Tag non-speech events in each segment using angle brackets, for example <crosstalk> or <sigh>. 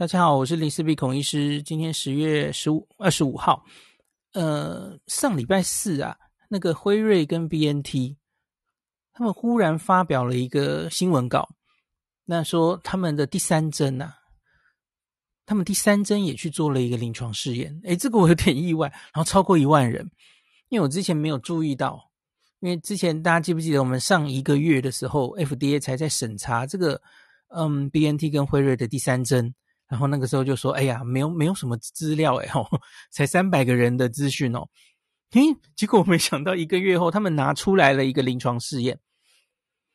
大家好，我是林思碧孔医师。今天十月十五二十五号，呃，上礼拜四啊，那个辉瑞跟 BNT 他们忽然发表了一个新闻稿，那说他们的第三针呐、啊，他们第三针也去做了一个临床试验。诶，这个我有点意外，然后超过一万人，因为我之前没有注意到，因为之前大家记不记得我们上一个月的时候，FDA 才在审查这个，嗯，BNT 跟辉瑞的第三针。然后那个时候就说：“哎呀，没有没有什么资料哎吼，才三百个人的资讯哦。”嘿，结果我没想到一个月后，他们拿出来了一个临床试验。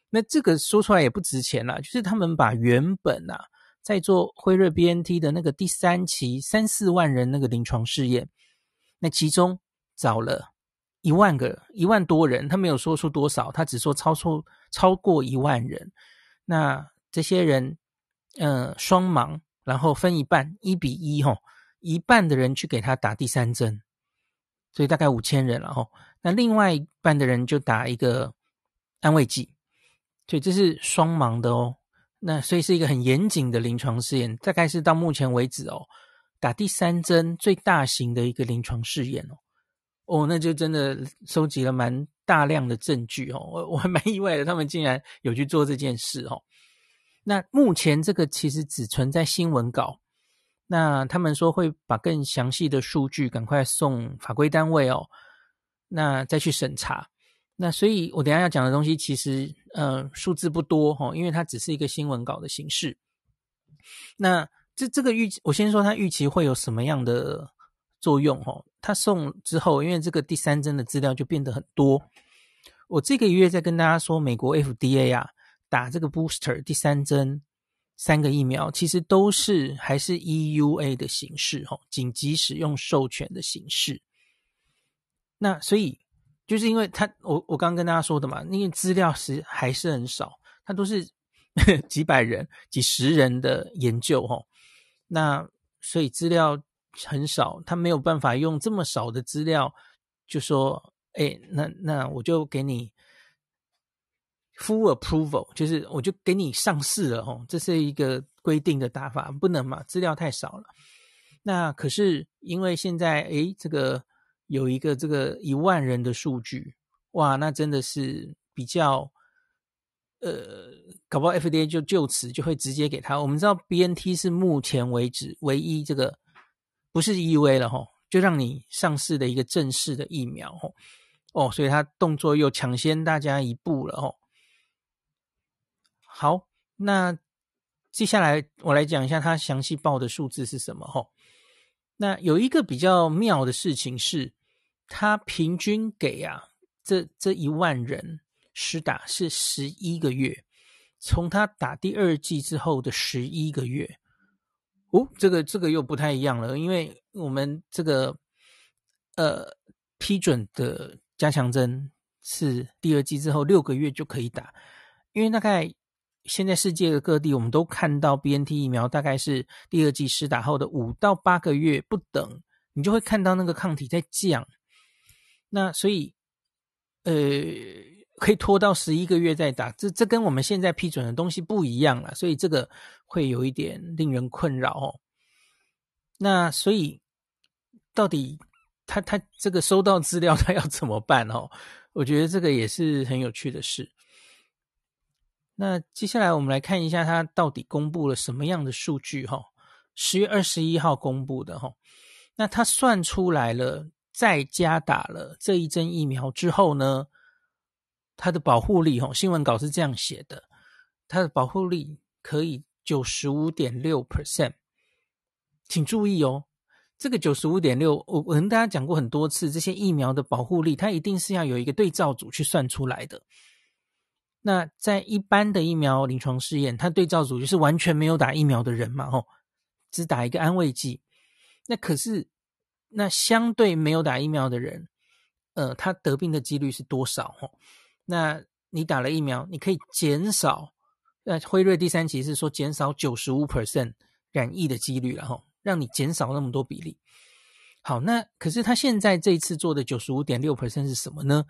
那这个说出来也不值钱啦，就是他们把原本啊在做辉瑞 BNT 的那个第三期三四万人那个临床试验，那其中找了一万个一万多人，他没有说出多少，他只说超出超过一万人。那这些人，呃，双盲。然后分一半，一比一吼，一半的人去给他打第三针，所以大概五千人了吼。那另外一半的人就打一个安慰剂，所以这是双盲的哦。那所以是一个很严谨的临床试验，大概是到目前为止哦，打第三针最大型的一个临床试验哦。哦，那就真的收集了蛮大量的证据哦。我我还蛮意外的，他们竟然有去做这件事哦。那目前这个其实只存在新闻稿，那他们说会把更详细的数据赶快送法规单位哦，那再去审查。那所以我等下要讲的东西其实呃数字不多哈、哦，因为它只是一个新闻稿的形式。那这这个预，我先说它预期会有什么样的作用、哦？它送之后，因为这个第三针的资料就变得很多。我这个月在跟大家说，美国 FDA 啊。打这个 booster 第三针三个疫苗，其实都是还是 EUA 的形式哈，紧急使用授权的形式。那所以就是因为他，我我刚跟大家说的嘛，那个资料是还是很少，它都是 <laughs> 几百人、几十人的研究哈。那所以资料很少，他没有办法用这么少的资料就说，哎，那那我就给你。Full approval 就是我就给你上市了哦，这是一个规定的打法，不能嘛，资料太少了。那可是因为现在诶，这个有一个这个一万人的数据，哇，那真的是比较呃，搞不好 FDA 就就此就会直接给他。我们知道 BNT 是目前为止唯一这个不是 EUA 了吼，就让你上市的一个正式的疫苗吼哦，所以他动作又抢先大家一步了吼。好，那接下来我来讲一下他详细报的数字是什么吼。那有一个比较妙的事情是，他平均给啊这这一万人施打是十一个月，从他打第二剂之后的十一个月。哦，这个这个又不太一样了，因为我们这个呃批准的加强针是第二剂之后六个月就可以打，因为大概。现在世界的各地，我们都看到 BNT 疫苗大概是第二剂施打后的五到八个月不等，你就会看到那个抗体在降。那所以，呃，可以拖到十一个月再打，这这跟我们现在批准的东西不一样了，所以这个会有一点令人困扰哦。那所以，到底他他这个收到资料他要怎么办哦？我觉得这个也是很有趣的事。那接下来我们来看一下，它到底公布了什么样的数据？哈，十月二十一号公布的哈。那它算出来了，在家打了这一针疫苗之后呢，它的保护力，哈，新闻稿是这样写的，它的保护力可以九十五点六 percent。请注意哦，这个九十五点六，我我跟大家讲过很多次，这些疫苗的保护力，它一定是要有一个对照组去算出来的。那在一般的疫苗临床试验，它对照组就是完全没有打疫苗的人嘛，吼，只打一个安慰剂。那可是，那相对没有打疫苗的人，呃，他得病的几率是多少？吼，那你打了疫苗，你可以减少，那辉瑞第三期是说减少九十五 percent 染疫的几率了，吼，让你减少那么多比例。好，那可是他现在这一次做的九十五点六 percent 是什么呢？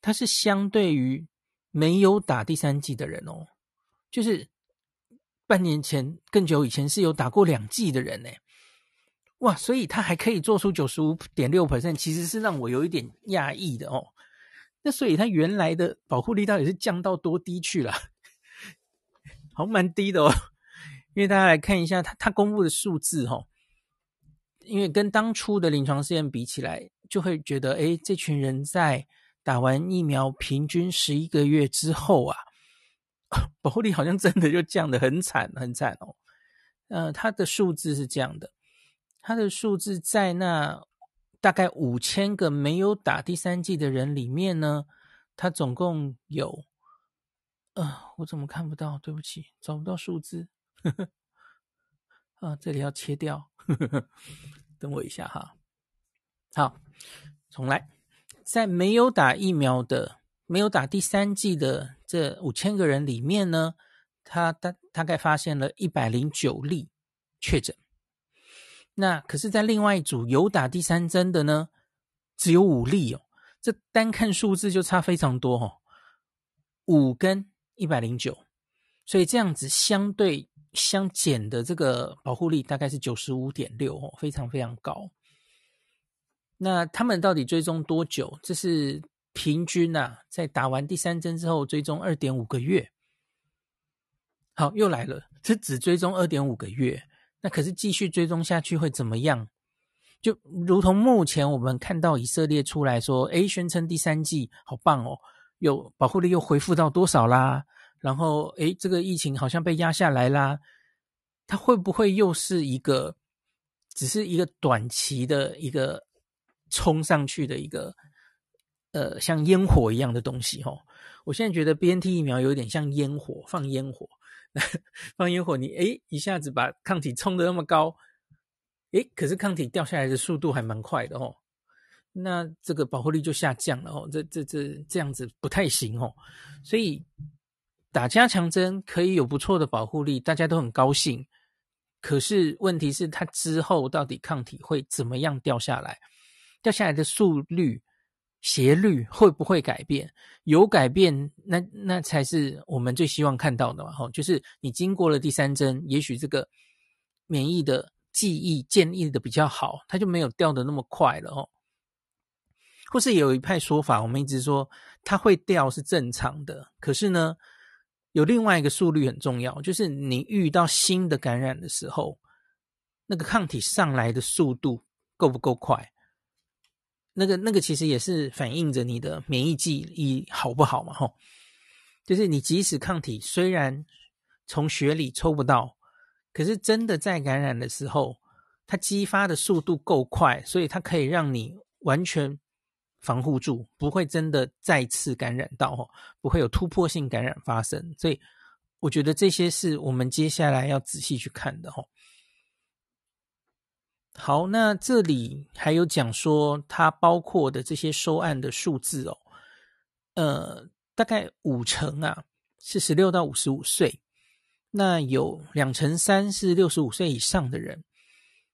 它是相对于。没有打第三剂的人哦，就是半年前更久以前是有打过两剂的人呢。哇，所以他还可以做出九十五点六 percent，其实是让我有一点讶异的哦。那所以他原来的保护力到底是降到多低去了？<laughs> 好，蛮低的哦。因为大家来看一下他他公布的数字哦，因为跟当初的临床试验比起来，就会觉得诶，这群人在打完疫苗平均十一个月之后啊，保护力好像真的就降得很惨很惨哦。呃，他的数字是这样的。它的数字在那大概五千个没有打第三剂的人里面呢，它总共有，呃，我怎么看不到？对不起，找不到数字。呵 <laughs> 呵啊，这里要切掉，<laughs> 等我一下哈。好，重来，在没有打疫苗的、没有打第三剂的这五千个人里面呢，他大大概发现了一百零九例确诊。那可是，在另外一组有打第三针的呢，只有五例哦。这单看数字就差非常多哦，五跟一百零九，所以这样子相对相减的这个保护力大概是九十五点六哦，非常非常高。那他们到底追踪多久？这是平均啊，在打完第三针之后追踪二点五个月。好，又来了，这只追踪二点五个月。那可是继续追踪下去会怎么样？就如同目前我们看到以色列出来说，诶，宣称第三季好棒哦，有保护力又恢复到多少啦？然后，诶，这个疫情好像被压下来啦。它会不会又是一个，只是一个短期的一个冲上去的一个，呃，像烟火一样的东西？哦，我现在觉得 BNT 疫苗有点像烟火，放烟火。<laughs> 放烟火你，你诶一下子把抗体冲得那么高，诶可是抗体掉下来的速度还蛮快的哦。那这个保护力就下降了哦。这这这这样子不太行哦。所以打加强针可以有不错的保护力，大家都很高兴。可是问题是，它之后到底抗体会怎么样掉下来？掉下来的速率？斜率会不会改变？有改变，那那才是我们最希望看到的嘛！吼，就是你经过了第三针，也许这个免疫的记忆建立的比较好，它就没有掉的那么快了哦。或是有一派说法，我们一直说它会掉是正常的，可是呢，有另外一个速率很重要，就是你遇到新的感染的时候，那个抗体上来的速度够不够快？那个那个其实也是反映着你的免疫记忆好不好嘛？吼，就是你即使抗体虽然从血里抽不到，可是真的在感染的时候，它激发的速度够快，所以它可以让你完全防护住，不会真的再次感染到，吼，不会有突破性感染发生。所以我觉得这些是我们接下来要仔细去看的，吼。好，那这里还有讲说，它包括的这些收案的数字哦，呃，大概五成啊是十六到五十五岁，那有两成三是六十五岁以上的人，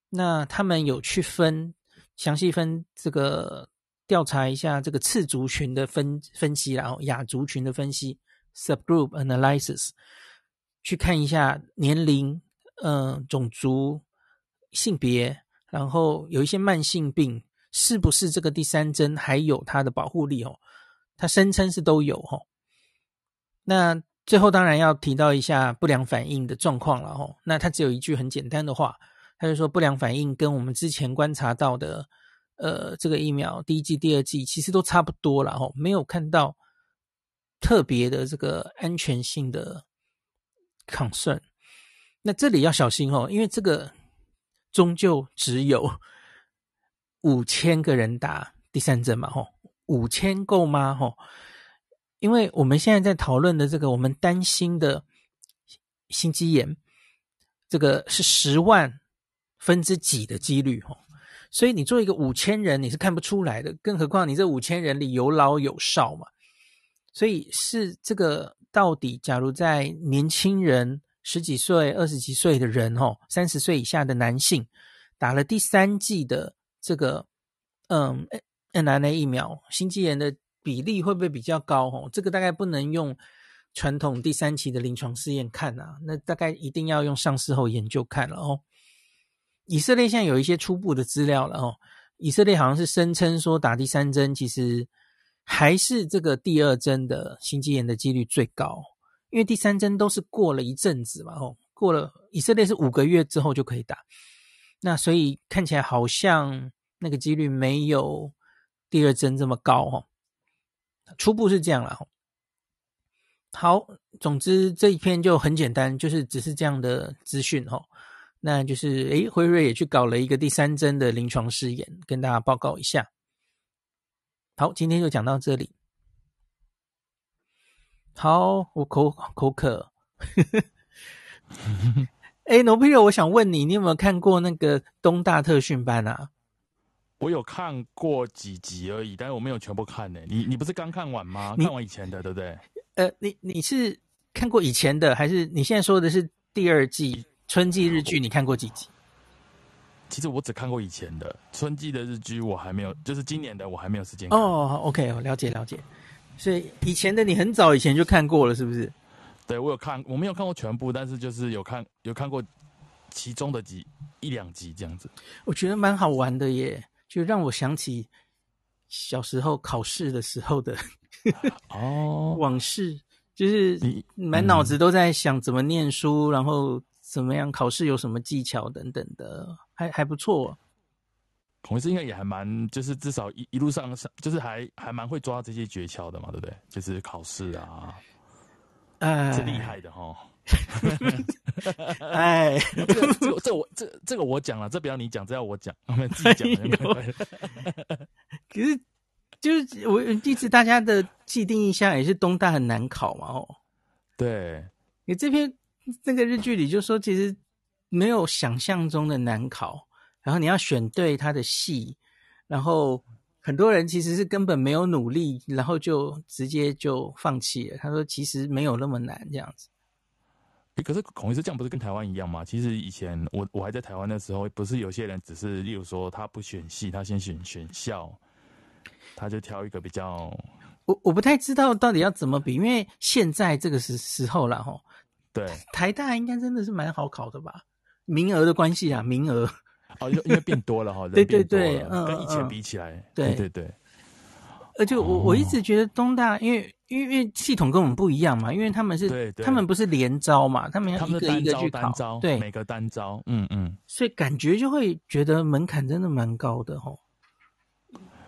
那他们有去分详细分这个调查一下这个次族群的分分析，然后亚族群的分析 （subgroup analysis），去看一下年龄、嗯、呃，种族、性别。然后有一些慢性病，是不是这个第三针还有它的保护力哦？他声称是都有哦。那最后当然要提到一下不良反应的状况了哦。那他只有一句很简单的话，他就说不良反应跟我们之前观察到的，呃，这个疫苗第一剂、第二剂其实都差不多了哦，没有看到特别的这个安全性的 concern。那这里要小心哦，因为这个。终究只有五千个人打第三针嘛？吼，五千够吗？吼，因为我们现在在讨论的这个，我们担心的心肌炎，这个是十万分之几的几率？吼，所以你做一个五千人，你是看不出来的，更何况你这五千人里有老有少嘛？所以是这个到底，假如在年轻人。十几岁、二十几岁的人，哦，三十岁以下的男性，打了第三剂的这个，嗯，mRNA 疫苗，心肌炎的比例会不会比较高？哦，这个大概不能用传统第三期的临床试验看啊，那大概一定要用上市后研究看了哦。以色列现在有一些初步的资料了哦，以色列好像是声称说打第三针其实还是这个第二针的心肌炎的几率最高，因为第三针都是过了一阵子嘛哦，过了以色列是五个月之后就可以打，那所以看起来好像那个几率没有第二针这么高哦，初步是这样了。好，总之这一篇就很简单，就是只是这样的资讯哦。那就是，诶，辉瑞也去搞了一个第三针的临床试验，跟大家报告一下。好，今天就讲到这里。好，我口口渴。<laughs> 哎，Nobilo，我想问你，你有没有看过那个东大特训班啊？我有看过几集而已，但是我没有全部看呢。你你不是刚看完吗？看完以前的，对不对？呃，你你是看过以前的，还是你现在说的是第二季？春季日剧你看过几集？其实我只看过以前的春季的日剧，我还没有，就是今年的我还没有时间看。哦，OK，我了解了解。所以以前的你很早以前就看过了，是不是？对，我有看，我没有看过全部，但是就是有看有看过其中的几一两集这样子。我觉得蛮好玩的耶，就让我想起小时候考试的时候的 <laughs> 哦 <laughs> 往事，就是满脑子都在想怎么念书，然后。怎么样？考试有什么技巧等等的，还还不错。孔医师应该也还蛮，就是至少一一路上上，就是还还蛮会抓这些诀窍的嘛，对不对？就是考试啊，哎，是厉害的哈。<laughs> <laughs> 哎，这个、这个、这我这这个我讲了，这不要你讲，这要我讲，我们自己讲。可是就是我一直大家的既定印象也是东大很难考嘛，哦，对，你这篇。那个日剧里就说，其实没有想象中的难考，然后你要选对他的戏，然后很多人其实是根本没有努力，然后就直接就放弃了。他说其实没有那么难这样子。欸，可是孔医师这样不是跟台湾一样吗？其实以前我我还在台湾的时候，不是有些人只是例如说他不选戏，他先选选校，他就挑一个比较。我我不太知道到底要怎么比，因为现在这个时时候了吼。对，台大应该真的是蛮好考的吧？名额的关系啊，名额哦，因为变多了哈，对对对，嗯，跟以前比起来，嗯、对对对。而且我、哦、我一直觉得东大，因为因为系统跟我们不一样嘛，因为他们是，对对，他们不是连招嘛，他们要一个一个去考，单招，对，每个单招，嗯嗯，所以感觉就会觉得门槛真的蛮高的哈。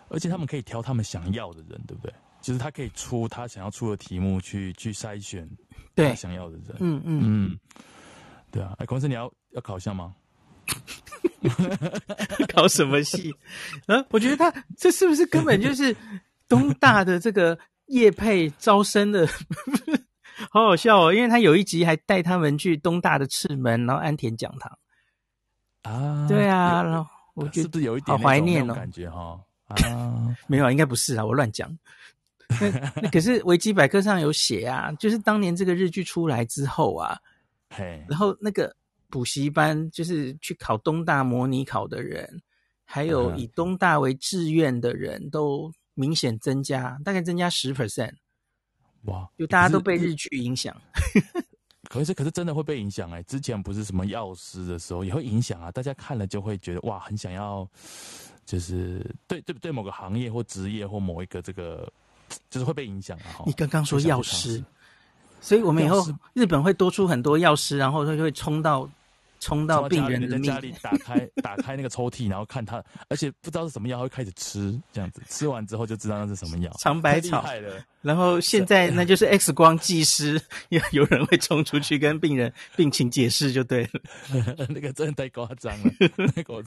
而且他们可以挑他们想要的人，对不对？就是他可以出他想要出的题目去去筛选。对，想要的人，嗯嗯嗯，对啊，哎，公司，你要要考一下吗？<laughs> 考什么戏？啊，我觉得他这是不是根本就是 <laughs> 东大的这个业配招生的，<laughs> 好好笑哦！因为他有一集还带他们去东大的赤门，然后安田讲堂啊，对啊，然后我觉得是不是有一点好怀念哦，感觉哈啊，没有，应该不是啊，我乱讲。那那可是维基百科上有写啊，就是当年这个日剧出来之后啊，嘿，然后那个补习班就是去考东大模拟考的人，还有以东大为志愿的人都明显增加，大概增加十 percent。哇，就大家都被日剧影响。<laughs> 可是可是真的会被影响哎，之前不是什么药师的时候也会影响啊，大家看了就会觉得哇，很想要，就是对对对某个行业或职业或某一个这个。就是会被影响啊！你刚刚说药师，所以我们以后日本会多出很多药师，然后他就会冲到冲到病人的家里，打开 <laughs> 打开那个抽屉，然后看他，而且不知道是什么药，会开始吃，这样子。吃完之后就知道那是什么药。长百草，然后现在那就是 X 光技师，有 <laughs> 有人会冲出去跟病人病情解释就对了。<laughs> 那个真的太夸张了，那个